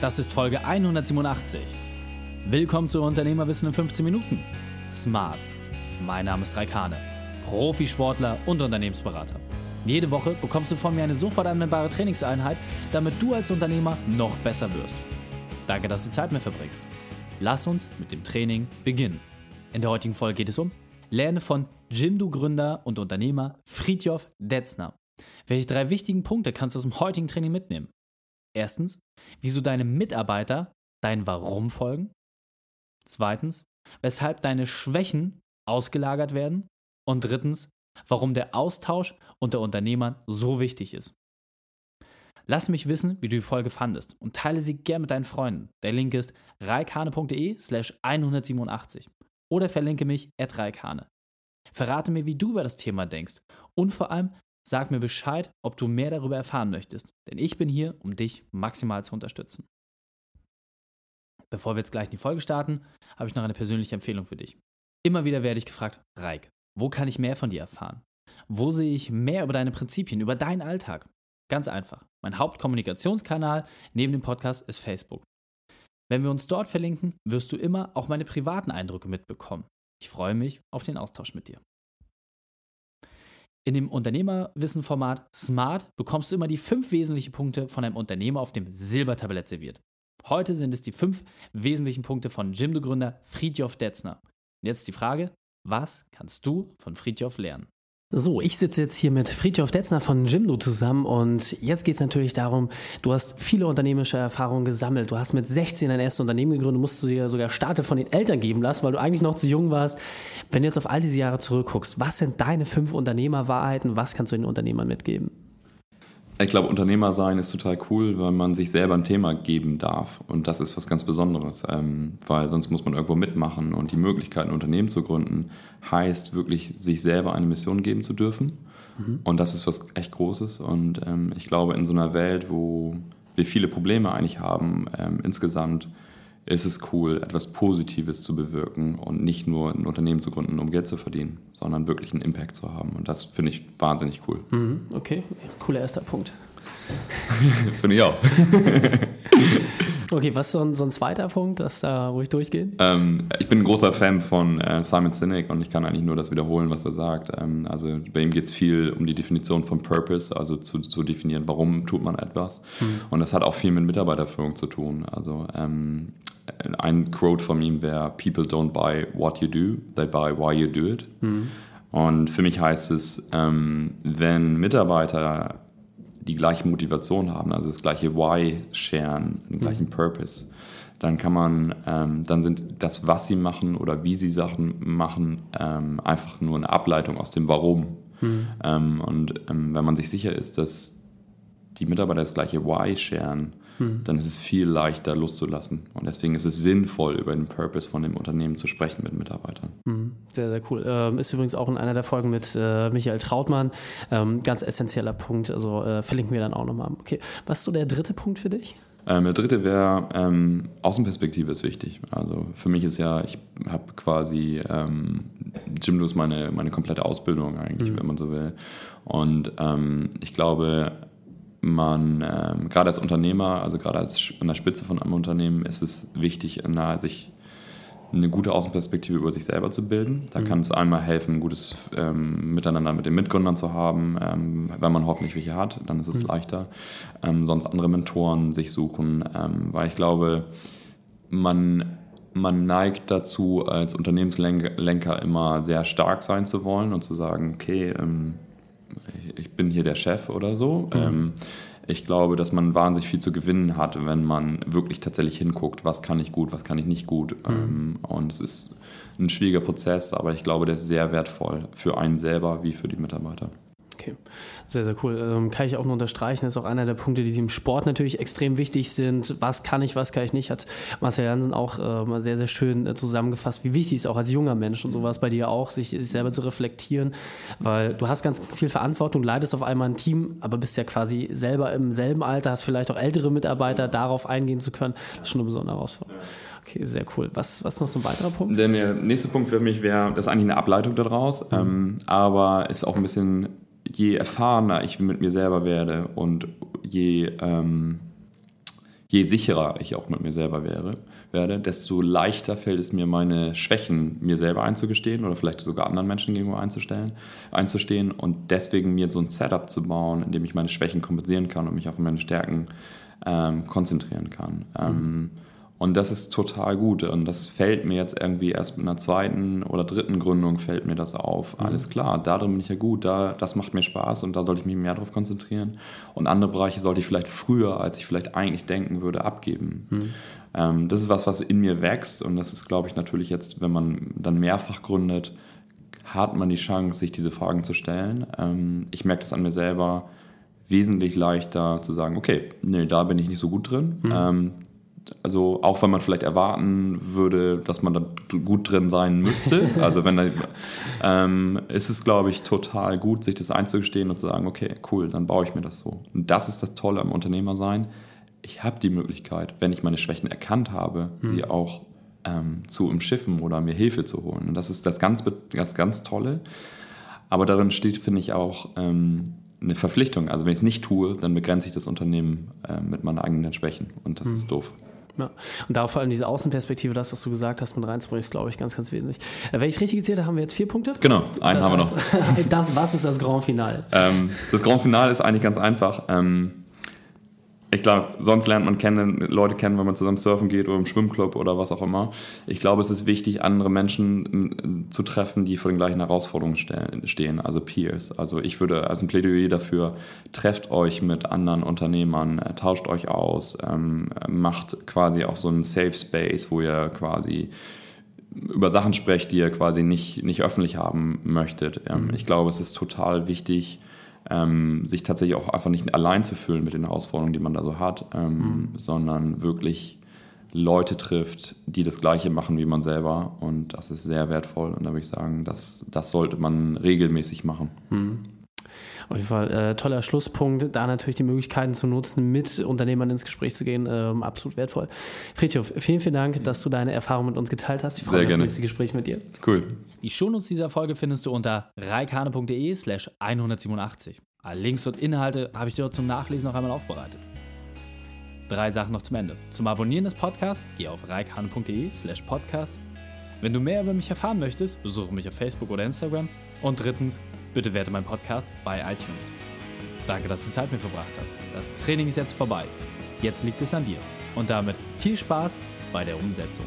Das ist Folge 187. Willkommen zu Unternehmerwissen in 15 Minuten. Smart. Mein Name ist Raikane, Profisportler und Unternehmensberater. Jede Woche bekommst du von mir eine sofort anwendbare Trainingseinheit, damit du als Unternehmer noch besser wirst. Danke, dass du Zeit mit verbringst. Lass uns mit dem Training beginnen. In der heutigen Folge geht es um Lerne von Jimdo-Gründer und Unternehmer Fritjof Detzner. Welche drei wichtigen Punkte kannst du aus dem heutigen Training mitnehmen? Erstens, wieso deine Mitarbeiter dein Warum folgen. Zweitens, weshalb deine Schwächen ausgelagert werden. Und drittens, warum der Austausch unter Unternehmern so wichtig ist. Lass mich wissen, wie du die Folge fandest und teile sie gern mit deinen Freunden. Der Link ist reikane.de slash 187 oder verlinke mich at reikane. Verrate mir, wie du über das Thema denkst und vor allem sag mir Bescheid, ob du mehr darüber erfahren möchtest, denn ich bin hier, um dich maximal zu unterstützen. Bevor wir jetzt gleich in die Folge starten, habe ich noch eine persönliche Empfehlung für dich. Immer wieder werde ich gefragt, Reik, wo kann ich mehr von dir erfahren? Wo sehe ich mehr über deine Prinzipien, über deinen Alltag? Ganz einfach. Mein Hauptkommunikationskanal neben dem Podcast ist Facebook. Wenn wir uns dort verlinken, wirst du immer auch meine privaten Eindrücke mitbekommen. Ich freue mich auf den Austausch mit dir. In dem Unternehmerwissen-Format Smart bekommst du immer die fünf wesentlichen Punkte von einem Unternehmer auf dem Silbertablett serviert. Heute sind es die fünf wesentlichen Punkte von Jimdo-Gründer Friedjof Detzner. Und jetzt die Frage, was kannst du von Friedjof lernen? So, ich sitze jetzt hier mit Friedhof Detzner von Jimdo zusammen und jetzt geht es natürlich darum, du hast viele unternehmerische Erfahrungen gesammelt. Du hast mit 16 dein erstes Unternehmen gegründet, musst du dir sogar Starte von den Eltern geben lassen, weil du eigentlich noch zu jung warst. Wenn du jetzt auf all diese Jahre zurückguckst, was sind deine fünf Unternehmerwahrheiten? Was kannst du den Unternehmern mitgeben? Ich glaube, Unternehmer sein ist total cool, weil man sich selber ein Thema geben darf. Und das ist was ganz Besonderes, ähm, weil sonst muss man irgendwo mitmachen. Und die Möglichkeit, ein Unternehmen zu gründen, heißt wirklich, sich selber eine Mission geben zu dürfen. Mhm. Und das ist was echt Großes. Und ähm, ich glaube, in so einer Welt, wo wir viele Probleme eigentlich haben, ähm, insgesamt ist es cool, etwas Positives zu bewirken und nicht nur ein Unternehmen zu gründen, um Geld zu verdienen, sondern wirklich einen Impact zu haben. Und das finde ich wahnsinnig cool. Mhm, okay, cooler erster Punkt. finde ich auch. Okay, was ist so ein, so ein zweiter Punkt, das da ruhig durchgehen? Ähm, ich bin ein großer Fan von äh, Simon Sinek und ich kann eigentlich nur das wiederholen, was er sagt. Ähm, also bei ihm geht es viel um die Definition von Purpose, also zu, zu definieren, warum tut man etwas. Mhm. Und das hat auch viel mit Mitarbeiterführung zu tun. Also ähm, ein Quote von ihm wäre: People don't buy what you do, they buy why you do it. Mhm. Und für mich heißt es, ähm, wenn Mitarbeiter die gleiche Motivation haben, also das gleiche Why sharen, den gleichen mhm. Purpose, dann kann man, ähm, dann sind das, was sie machen oder wie sie Sachen machen, ähm, einfach nur eine Ableitung aus dem Warum. Mhm. Ähm, und ähm, wenn man sich sicher ist, dass die Mitarbeiter das gleiche Why sharen, hm. dann ist es viel leichter loszulassen. Und deswegen ist es sinnvoll, über den Purpose von dem Unternehmen zu sprechen mit Mitarbeitern. Hm. Sehr, sehr cool. Ähm, ist übrigens auch in einer der Folgen mit äh, Michael Trautmann. Ähm, ganz essentieller Punkt. Also äh, verlinken wir dann auch nochmal. Okay. Was ist so der dritte Punkt für dich? Ähm, der dritte wäre, ähm, Außenperspektive ist wichtig. Also für mich ist ja, ich habe quasi, ähm, Jimdo ist meine, meine komplette Ausbildung eigentlich, mhm. wenn man so will. Und ähm, ich glaube, man, ähm, gerade als Unternehmer, also gerade als an der Spitze von einem Unternehmen, ist es wichtig, nahe sich eine gute Außenperspektive über sich selber zu bilden. Da mhm. kann es einmal helfen, ein gutes ähm, Miteinander mit den Mitgründern zu haben. Ähm, wenn man hoffentlich welche hat, dann ist es mhm. leichter. Ähm, sonst andere Mentoren sich suchen, ähm, weil ich glaube, man, man neigt dazu, als Unternehmenslenker immer sehr stark sein zu wollen und zu sagen, okay, ähm, ich bin hier der Chef oder so. Mhm. Ähm, ich glaube, dass man wahnsinnig viel zu gewinnen hat, wenn man wirklich tatsächlich hinguckt, was kann ich gut, was kann ich nicht gut. Mhm. Ähm, und es ist ein schwieriger Prozess, aber ich glaube, der ist sehr wertvoll für einen selber wie für die Mitarbeiter. Okay, sehr, sehr cool. Ähm, kann ich auch nur unterstreichen. Das ist auch einer der Punkte, die im Sport natürlich extrem wichtig sind. Was kann ich, was kann ich nicht, hat Marcel Jansen auch mal sehr, sehr schön äh, zusammengefasst, wie wichtig es auch als junger Mensch und sowas bei dir auch, sich, sich selber zu reflektieren, weil du hast ganz viel Verantwortung, leidest auf einmal ein Team, aber bist ja quasi selber im selben Alter, hast vielleicht auch ältere Mitarbeiter, darauf eingehen zu können. Das ist schon eine besondere Herausforderung. Okay, sehr cool. Was, was noch so ein weiterer Punkt? Der nächste Punkt für mich wäre, das ist eigentlich eine Ableitung daraus, mhm. ähm, aber ist auch ein bisschen je erfahrener ich mit mir selber werde und je, ähm, je sicherer ich auch mit mir selber wäre, werde, desto leichter fällt es mir, meine Schwächen mir selber einzugestehen oder vielleicht sogar anderen Menschen gegenüber einzustellen, einzustehen und deswegen mir so ein Setup zu bauen, in dem ich meine Schwächen kompensieren kann und mich auf meine Stärken ähm, konzentrieren kann. Mhm. Ähm, und das ist total gut. Und das fällt mir jetzt irgendwie erst mit einer zweiten oder dritten Gründung fällt mir das auf. Mhm. Alles klar, da drin bin ich ja gut, da, das macht mir Spaß und da sollte ich mich mehr darauf konzentrieren. Und andere Bereiche sollte ich vielleicht früher, als ich vielleicht eigentlich denken würde, abgeben. Mhm. Ähm, das ist was, was in mir wächst. Und das ist, glaube ich, natürlich jetzt, wenn man dann mehrfach gründet, hat man die Chance, sich diese Fragen zu stellen. Ähm, ich merke das an mir selber wesentlich leichter zu sagen, okay, nee, da bin ich nicht so gut drin. Mhm. Ähm, also auch wenn man vielleicht erwarten würde, dass man da gut drin sein müsste. Also wenn da, ähm, ist es, glaube ich, total gut, sich das einzugestehen und zu sagen, okay, cool, dann baue ich mir das so. Und das ist das Tolle am Unternehmersein. Ich habe die Möglichkeit, wenn ich meine Schwächen erkannt habe, hm. sie auch ähm, zu umschiffen oder mir Hilfe zu holen. Und das ist das ganz, das ganz Tolle. Aber darin steht, finde ich, auch ähm, eine Verpflichtung. Also wenn ich es nicht tue, dann begrenze ich das Unternehmen äh, mit meinen eigenen Schwächen. Und das hm. ist doof. Ja. Und da vor allem diese Außenperspektive, das, was du gesagt hast, mit reinzubringen, ist, glaube ich, ganz, ganz wesentlich. Äh, wenn ich richtig gezählt habe, haben wir jetzt vier Punkte. Genau, einen das haben wir noch. das, was ist das Grand Finale? Ähm, das Grand Finale ist eigentlich ganz einfach. Ähm, ich glaube, sonst lernt man kennen, Leute kennen, wenn man zusammen surfen geht oder im Schwimmclub oder was auch immer. Ich glaube, es ist wichtig, andere Menschen zu treffen, die vor den gleichen Herausforderungen stehen, also Peers. Also ich würde als ein Plädoyer dafür, trefft euch mit anderen Unternehmern, äh, tauscht euch aus, ähm, macht quasi auch so einen Safe Space, wo ihr quasi über Sachen sprecht, die ihr quasi nicht, nicht öffentlich haben möchtet. Ähm, mhm. Ich glaube, es ist total wichtig, ähm, sich tatsächlich auch einfach nicht allein zu fühlen mit den Herausforderungen, die man da so hat, ähm, mhm. sondern wirklich Leute trifft, die das Gleiche machen wie man selber. Und das ist sehr wertvoll. Und da würde ich sagen, das, das sollte man regelmäßig machen. Mhm. Auf jeden Fall äh, toller Schlusspunkt, da natürlich die Möglichkeiten zu nutzen, mit Unternehmern ins Gespräch zu gehen, ähm, absolut wertvoll. Friedhof, vielen, vielen Dank, dass du deine Erfahrung mit uns geteilt hast. Ich freue mich auf das nächste Gespräch mit dir. Cool. Die Shownotes dieser Folge findest du unter reikane.de slash 187. Alle Links und Inhalte habe ich dir zum Nachlesen noch einmal aufbereitet. Drei Sachen noch zum Ende. Zum Abonnieren des Podcasts geh auf reikane.de slash podcast. Wenn du mehr über mich erfahren möchtest, besuche mich auf Facebook oder Instagram. Und drittens, bitte werte meinen Podcast bei iTunes. Danke, dass du Zeit mit mir verbracht hast. Das Training ist jetzt vorbei. Jetzt liegt es an dir. Und damit viel Spaß bei der Umsetzung.